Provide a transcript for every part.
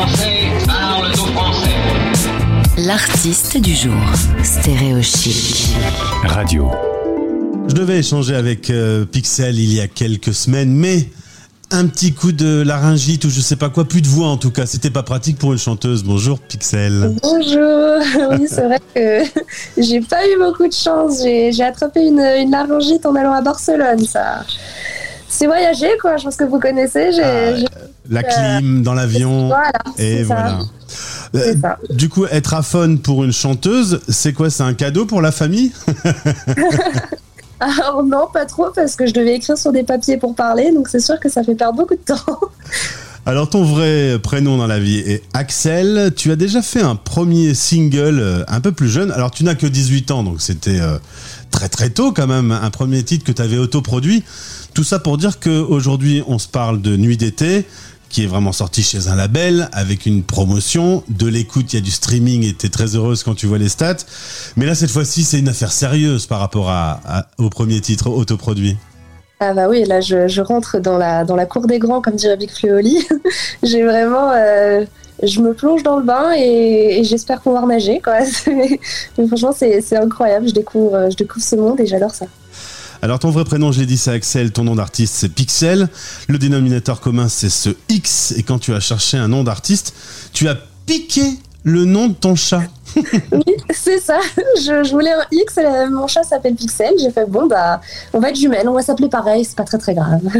Français parlent aux Français. L'artiste du jour, Stéréochic. Radio. Je devais échanger avec euh, Pixel il y a quelques semaines, mais un petit coup de laryngite ou je sais pas quoi, plus de voix en tout cas. C'était pas pratique pour une chanteuse. Bonjour Pixel. Bonjour. Oui, c'est vrai que j'ai pas eu beaucoup de chance. J'ai attrapé une, une laryngite en allant à Barcelone. Ça, c'est voyager quoi. Je pense que vous connaissez. J'ai- Ah, La clim dans l'avion. Voilà. Et voilà. Euh, du coup, être aphone pour une chanteuse, c'est quoi C'est un cadeau pour la famille? Alors non, pas trop parce que je devais écrire sur des papiers pour parler. Donc c'est sûr que ça fait perdre beaucoup de temps. Alors ton vrai prénom dans la vie est Axel. Tu as déjà fait un premier single euh, un peu plus jeune. Alors tu n'as que 18 ans, donc c'était euh, très très tôt quand même. Un premier titre que tu avais autoproduit. Tout ça pour dire qu'aujourd'hui on se parle de Nuit d'été qui est vraiment sorti chez un label avec une promotion, de l'écoute, il y a du streaming et t'es très heureuse quand tu vois les stats. Mais là cette fois-ci c'est une affaire sérieuse par rapport à, au premier titre autoproduit. Ah bah oui, là je, rentre dans la, dans la cour des grands, comme dirait Big Fleoli. J'ai vraiment... euh, je me plonge dans le bain et, j'espère pouvoir nager. Mais, franchement, c'est incroyable. Je découvre, je découvre ce monde et j'adore ça. Alors ton vrai prénom, je l'ai dit, c'est Axel, ton nom d'artiste c'est Pixel, le dénominateur commun c'est ce X, et quand tu as cherché un nom d'artiste, tu as piqué le nom de ton chat. Oui, c'est ça. Je, je voulais un X, mon chat s'appelle Pixel. J'ai fait, bon, bah, on va être jumelles, on va s'appeler pareil, c'est pas très très grave.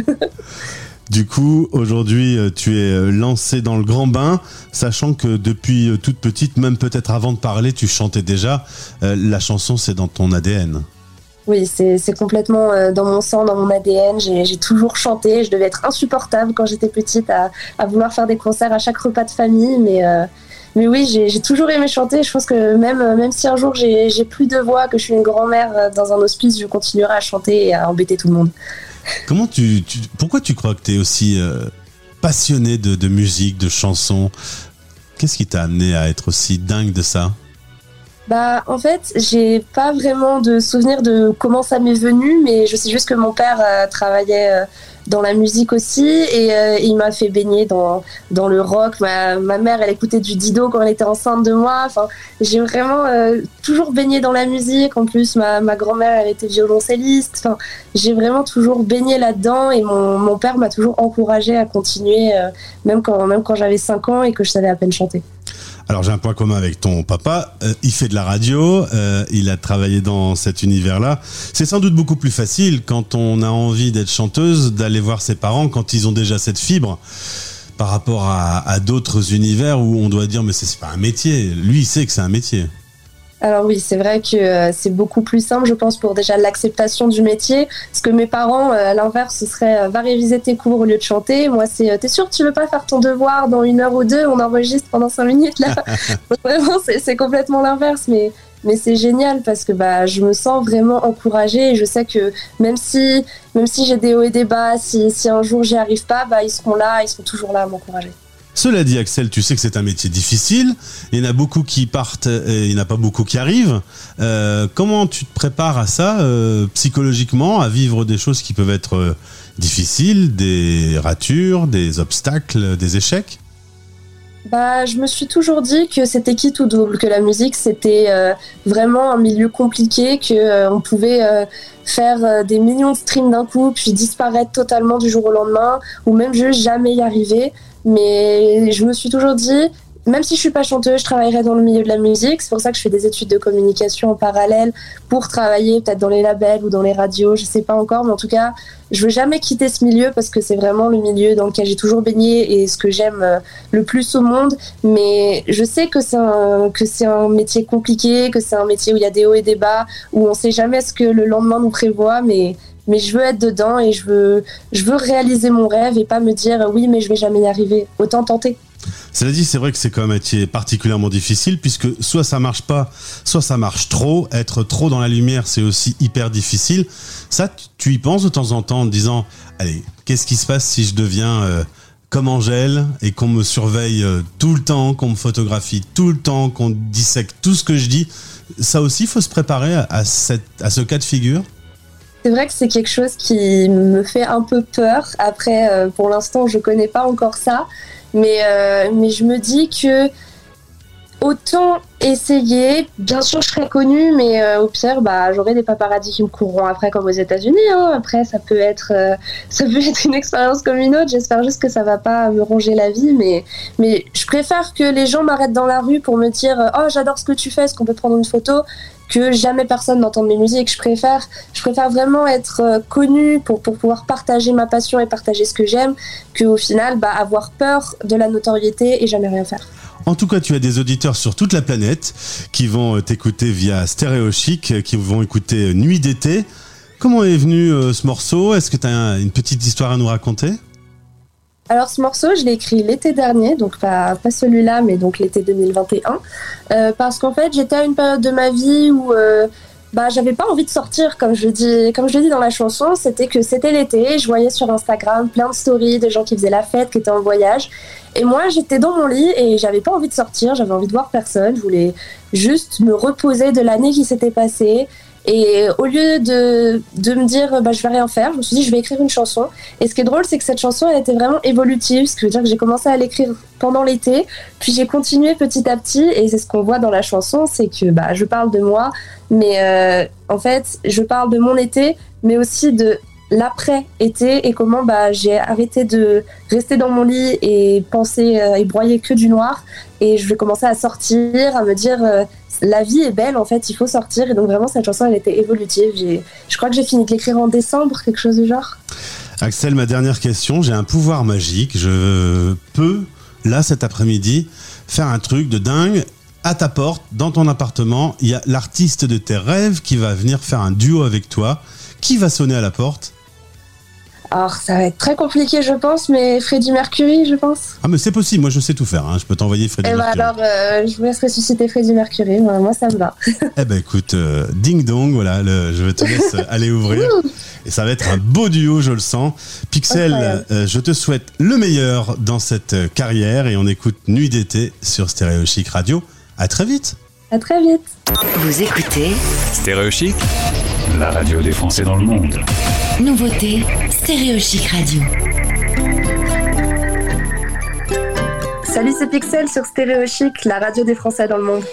Du coup, aujourd'hui, euh, tu es euh, lancé dans le grand bain, sachant que depuis euh, toute petite, même peut-être avant de parler, tu chantais déjà. La chanson, c'est dans ton ADN. Oui, c'est complètement euh, dans mon sang, dans mon ADN. J'ai toujours chanté. Je devais être insupportable quand j'étais petite à, vouloir faire des concerts à chaque repas de famille. Mais, euh, oui, j'ai toujours aimé chanter. Je pense que même, euh, si un jour j'ai plus de voix, que je suis une grand-mère dans un hospice, je continuerai à chanter et à embêter tout le monde. Comment tu, pourquoi tu crois que tu es aussi passionné de musique, de chansons? Qu'est-ce qui t'a amené à être aussi dingue de ça? Bah, en fait, j'ai pas vraiment de souvenir de comment ça m'est venu, mais je sais juste que mon père euh, travaillait euh, dans la musique aussi et euh, il m'a fait baigner dans, le rock. Ma, mère, elle écoutait du Dido quand elle était enceinte de moi. Enfin, j'ai vraiment toujours baigné dans la musique. En plus, ma, grand-mère, elle était violoncelliste. Enfin, j'ai vraiment toujours baigné là-dedans et mon, père m'a toujours encouragée à continuer, même quand, même quand j'avais 5 ans et que je savais à peine chanter. Alors j'ai un point commun avec ton papa, Euh, il fait de la radio, euh, il a travaillé dans cet univers-là. C'est sans doute beaucoup plus facile quand on a envie d'être chanteuse d'aller voir ses parents quand ils ont déjà cette fibre par rapport à, à d'autres univers où on doit dire mais c'est pas un métier. Lui il sait que c'est un métier. Alors oui, c'est vrai que euh, c'est beaucoup plus simple, je pense, pour déjà l'acceptation du métier. Parce que mes parents, euh, à l'inverse, ce serait euh, va réviser tes cours au lieu de chanter. Moi, c'est t'es sûr que tu veux pas faire ton devoir dans une heure ou deux? On enregistre pendant cinq minutes là. Donc, vraiment, c'est c'est complètement l'inverse, mais mais c'est génial parce que bah je me sens vraiment encouragée et je sais que même si même si j'ai des hauts et des bas, si, si un jour j'y arrive pas, bah ils seront là, ils seront toujours là à m'encourager. Cela dit, Axel, tu sais que c'est un métier difficile. Il y en a beaucoup qui partent et il n'y en a pas beaucoup qui arrivent. Euh, comment tu te prépares à ça euh, psychologiquement, à vivre des choses qui peuvent être euh, difficiles, des ratures, des obstacles, des échecs? Bah, je me suis toujours dit que c'était qui tout double, que la musique c'était vraiment un milieu compliqué, que on pouvait faire des millions de streams d'un coup, puis disparaître totalement du jour au lendemain, ou même juste jamais y arriver. Mais je me suis toujours dit, même si je suis pas chanteuse, je travaillerai dans le milieu de la musique. C'est pour ça que je fais des études de communication en parallèle pour travailler peut-être dans les labels ou dans les radios, je sais pas encore, mais en tout cas, je veux jamais quitter ce milieu parce que c'est vraiment le milieu dans lequel j'ai toujours baigné et ce que j'aime euh, le plus au monde. Mais je sais que c'est un, que c'est un métier compliqué, que c'est un métier où il y a des hauts et des bas, où on sait jamais ce que le lendemain nous prévoit, mais mais je veux être dedans et je veux, je veux réaliser mon rêve et pas me dire oui, mais je vais jamais y arriver. Autant tenter. Cela dit, c'est vrai que c'est quand même un métier particulièrement difficile puisque soit ça marche pas, soit ça marche trop. Être trop dans la lumière, c'est aussi hyper difficile. Ça, tu y penses de temps en temps en te disant, allez, qu'est-ce qui se passe si je deviens euh, comme Angèle et qu'on me surveille euh, tout le temps, qu'on me photographie tout le temps, qu'on dissèque tout ce que je dis? Ça aussi, il faut se préparer à, cette, à ce cas de figure. C'est vrai que c'est quelque chose qui me fait un peu peur. Après, euh, pour l'instant, je connais pas encore ça. Mais, euh, mais je me dis que autant essayer. Bien sûr, je serais connue, mais euh, au pire, bah, j'aurai des paparazzis qui me courront après, comme aux États-Unis. Hein. Après, ça peut être, euh, ça peut être une expérience comme une autre. J'espère juste que ça va pas me ronger la vie, mais, mais je préfère que les gens m'arrêtent dans la rue pour me dire, oh, j'adore ce que tu fais, est-ce qu'on peut prendre une photo que jamais personne n'entende mes musiques. Je préfère, je préfère vraiment être euh, connue pour, pour pouvoir partager ma passion et partager ce que j'aime, qu'au final, bah, avoir peur de la notoriété et jamais rien faire. En tout cas, tu as des auditeurs sur toute la planète qui vont euh, t'écouter via Stéréo Chic, euh, qui vont écouter Nuit d'été. Comment est venu euh, ce morceau? Est-ce que tu as une petite histoire à nous raconter? Alors ce morceau, je l'ai écrit l'été dernier, donc pas, celui-là, mais donc l'été 2021, euh, parce qu'en fait j'étais à une période de ma vie où euh, bah j'avais pas envie de sortir, comme je dis, comme je le dis dans la chanson, c'était que c'était l'été, je voyais sur Instagram plein de stories de gens qui faisaient la fête, qui étaient en voyage, et moi j'étais dans mon lit et j'avais pas envie de sortir, j'avais envie de voir personne, je voulais juste me reposer de l'année qui s'était passée et au lieu de, de me dire bah, je vais rien faire, je me suis dit je vais écrire une chanson. Et ce qui est drôle, c'est que cette chanson elle était vraiment évolutive, ce qui veut dire que j'ai commencé à l'écrire pendant l'été, puis j'ai continué petit à petit. Et c'est ce qu'on voit dans la chanson, c'est que bah, je parle de moi, mais euh, en fait je parle de mon été, mais aussi de l'après-été et comment bah, j'ai arrêté de rester dans mon lit et penser euh, et broyer que du noir. Et je vais commencer à sortir, à me dire euh, la vie est belle en fait, il faut sortir. Et donc vraiment cette chanson elle était évolutive. Je crois que j'ai fini de l'écrire en décembre, quelque chose du genre. Axel, ma dernière question, j'ai un pouvoir magique. Je peux, là cet après-midi, faire un truc de dingue. À ta porte, dans ton appartement, il y a l'artiste de tes rêves qui va venir faire un duo avec toi. Qui va sonner à la porte? Alors, ça va être très compliqué, je pense, mais Freddie Mercury, je pense. Ah, mais c'est possible, moi je sais tout faire, hein. je peux t'envoyer Freddie eh ben Mercury. alors, euh, je vous laisse ressusciter Freddie Mercury, moi, moi ça me va. eh ben écoute, euh, ding dong, voilà, le- je te laisse aller ouvrir. Et ça va être un beau duo, je le sens. Pixel, euh, je te souhaite le meilleur dans cette euh, carrière et on écoute Nuit d'été sur Stéréo Chic Radio. À très vite. À très vite. Vous écoutez Stéréo Chic, la radio des Français dans le monde. Nouveauté Stéréo Chic Radio. Salut, c'est Pixel sur Stéréo Chic, la radio des Français dans le monde.